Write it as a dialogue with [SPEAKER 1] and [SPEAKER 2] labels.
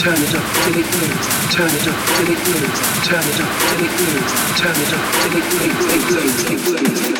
[SPEAKER 1] turn it up till it bleeds, turn it up till it bleeds, turn it up till it bleeds, turn it up till it bleeds, it bleeds, it bleeds, it bleeds.